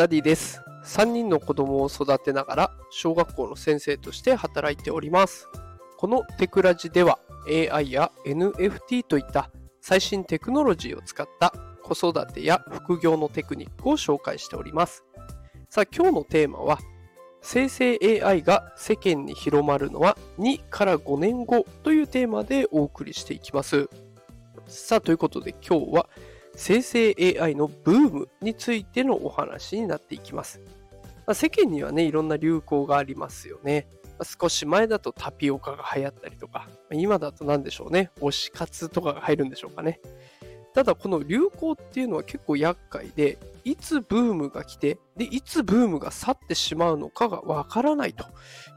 ダディです。3人の子供を育てながら小学校の先生として働いております。このテクラジでは AI や NFT といった最新テクノロジーを使った子育てや副業のテクニックを紹介しております。さあ今日のテーマは生成 AI が世間に広まるのは2から5年後というテーマでお送りしていきます。さあということで今日は生成 AI のブームについてのお話になっていきます。まあ、世間にはね、いろんな流行がありますよね。まあ、少し前だとタピオカが流行ったりとか、ま今だと何でしょうね、推し活とかが入るんでしょうかね。ただこの流行っていうのは結構厄介で、いつブームが来て、で、いつブームが去ってしまうのかがわからないと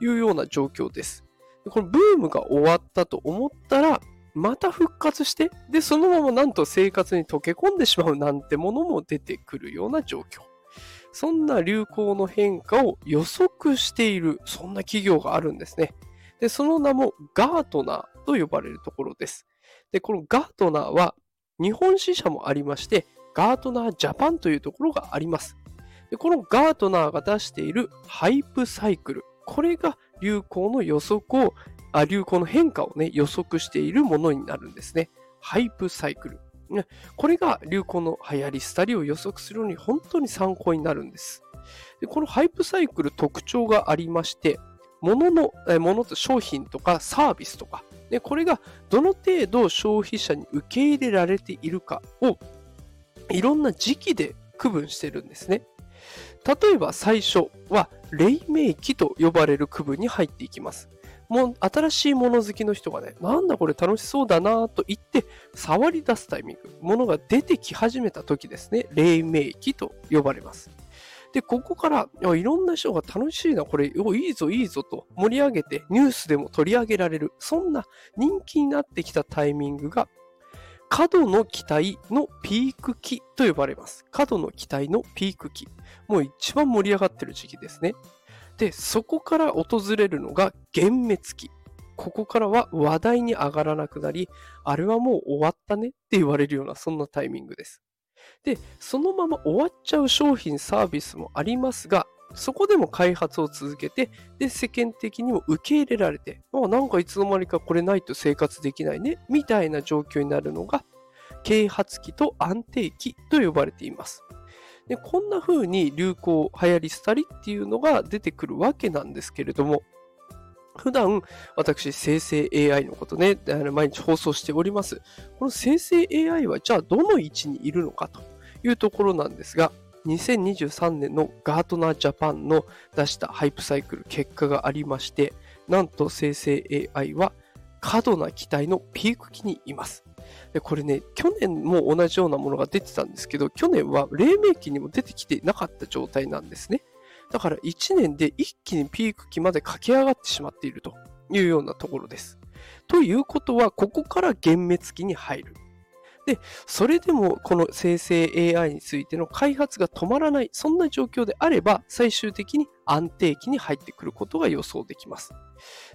いうような状況です。このブームが終わったと思ったら、また復活して、で、そのままなんと生活に溶け込んでしまうなんてものも出てくるような状況。そんな流行の変化を予測している、そんな企業があるんですね。で、その名もガートナーと呼ばれるところです。で、このガートナーは日本支社もありまして、ガートナージャパンというところがあります。でこのガートナーが出しているハイプサイクル。これが流行の予測をあ流行の変化をね、予測しているものになるんですね。ハイプサイクル。これが流行の流行り廃りを予測するのに本当に参考になるんです。でこのハイプサイクル特徴がありまして、物の、え物と商品とかサービスとか、ね、これがどの程度消費者に受け入れられているかをいろんな時期で区分してるんですね。例えば最初は黎明期と呼ばれる区分に入っていきます。もう新しいもの好きの人がね、なんだこれ楽しそうだなと言って触り出すタイミング、ものが出てき始めた時ですね、黎明期と呼ばれます。で、ここからいろんな人が楽しいな、これ、おいいぞいいぞと盛り上げてニュースでも取り上げられる、そんな人気になってきたタイミングが過度の期待のピーク期と呼ばれます。過度の期待のピーク期。もう一番盛り上がってる時期ですね。で、そこから訪れるのが幻滅期。ここからは話題に上がらなくなり、あれはもう終わったねって言われるようなそんなタイミングです。で、そのまま終わっちゃう商品サービスもありますが、そこでも開発を続けて、で、世間的にも受け入れられて、あなんかいつの間にかこれないと生活できないね、みたいな状況になるのが、啓発期と安定期と呼ばれています。でこんな風に流行、流行り廃りっていうのが出てくるわけなんですけれども、普段、私、生成 AI のことね、毎日放送しております。この生成 AI は、じゃあどの位置にいるのかというところなんですが、2023年のガートナージャパンの出したハイプサイクル結果がありまして、なんと生成 AI は過度な期待のピーク期にいます。でこれね、去年も同じようなものが出てたんですけど、去年は黎明期にも出てきてなかった状態なんですね。だから1年で一気にピーク期まで駆け上がってしまっているというようなところです。ということは、ここから幻滅期に入る。で、それでもこの生成 AI についての開発が止まらない、そんな状況であれば、最終的に安定期に入ってくることが予想できます。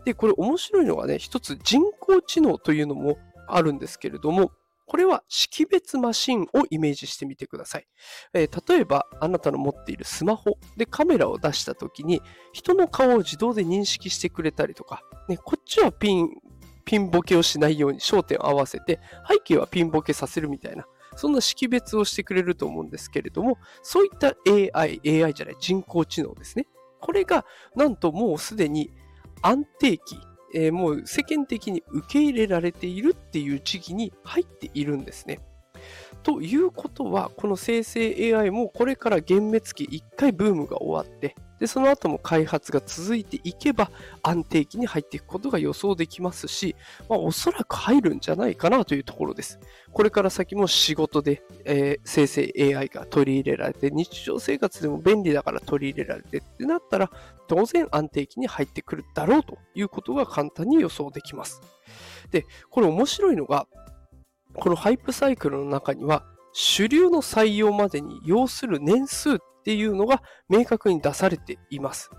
で、これ面白いのがね、一つ人工知能というのもあるんですけれども、これは識別マシンをイメージしてみてください。えー例えば、あなたの持っているスマホでカメラを出したときに、人の顔を自動で認識してくれたりとか、ね、こっちはピン、ピンボケをしないように焦点を合わせて、背景はピンボケさせるみたいな、そんな識別をしてくれると思うんですけれども、そういった AI、AI じゃない、人工知能ですね。これが、なんともうすでに安定期、えーもう世間的に受け入れられているっていう時期に入っているんですね。ということは、この生成 AI もこれから幻滅期1回ブームが終わって、で、その後も開発が続いていけば安定期に入っていくことが予想できますし、まあ、おそらく入るんじゃないかなというところです。これから先も仕事で、えー生成 AI が取り入れられて、日常生活でも便利だから取り入れられてってなったら、当然安定期に入ってくるだろうということが簡単に予想できます。で、これ面白いのが、このハイプサイクルの中には、主流の採用までに要する年数っっていうのが明確に出されています。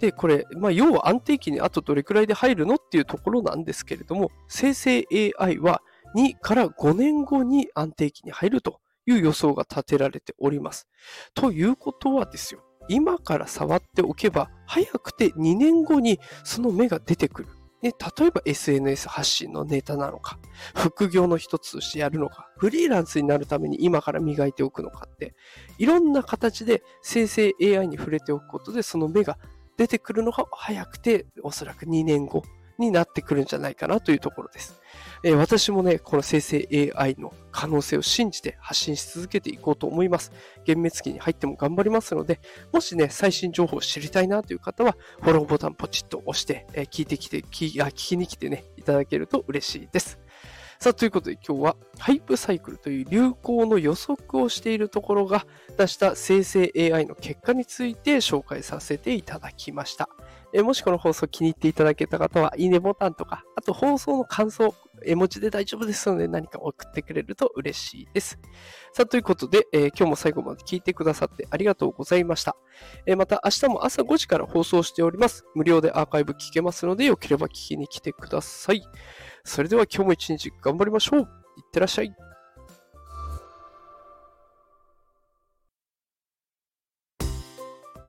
で、これ、まあ、要は安定期にあとどれくらいで入るのっていうところなんですけれども、生成 AI は2から5年後に安定期に入るという予想が立てられております。ということはですよ、今から触っておけば、早くて2年後にその芽が出てくる。ね、例えば SNS 発信のネタなのか、副業の一つとしてやるのか、フリーランスになるために今から磨いておくのかって、いろんな形で生成 AI に触れておくことで、その芽が出てくるのが早くて、おそらく2年後になってくるんじゃないかなというところです。えー、私もね、この生成 AI の可能性を信じて発信し続けていこうと思います。幻滅期に入っても頑張りますので、もしね、最新情報を知りたいなという方は、フォローボタンポチッと押して、えー、聞いてきて聞、聞きに来てね、いただけると嬉しいです。さあ、ということで今日はハイプサイクルという流行の予測をしているところが出した生成 AI の結果について紹介させていただきました。えもしこの放送気に入っていただけた方は、いいねボタンとか、あと放送の感想、絵文字で大丈夫ですので何か送ってくれると嬉しいです。さあ、ということで、えー、今日も最後まで聞いてくださってありがとうございました。えー、また明日も朝5時から放送しております。無料でアーカイブ聞けますので、よければ聞きに来てください。それでは今日も一日頑張りましょう。いってらっしゃい。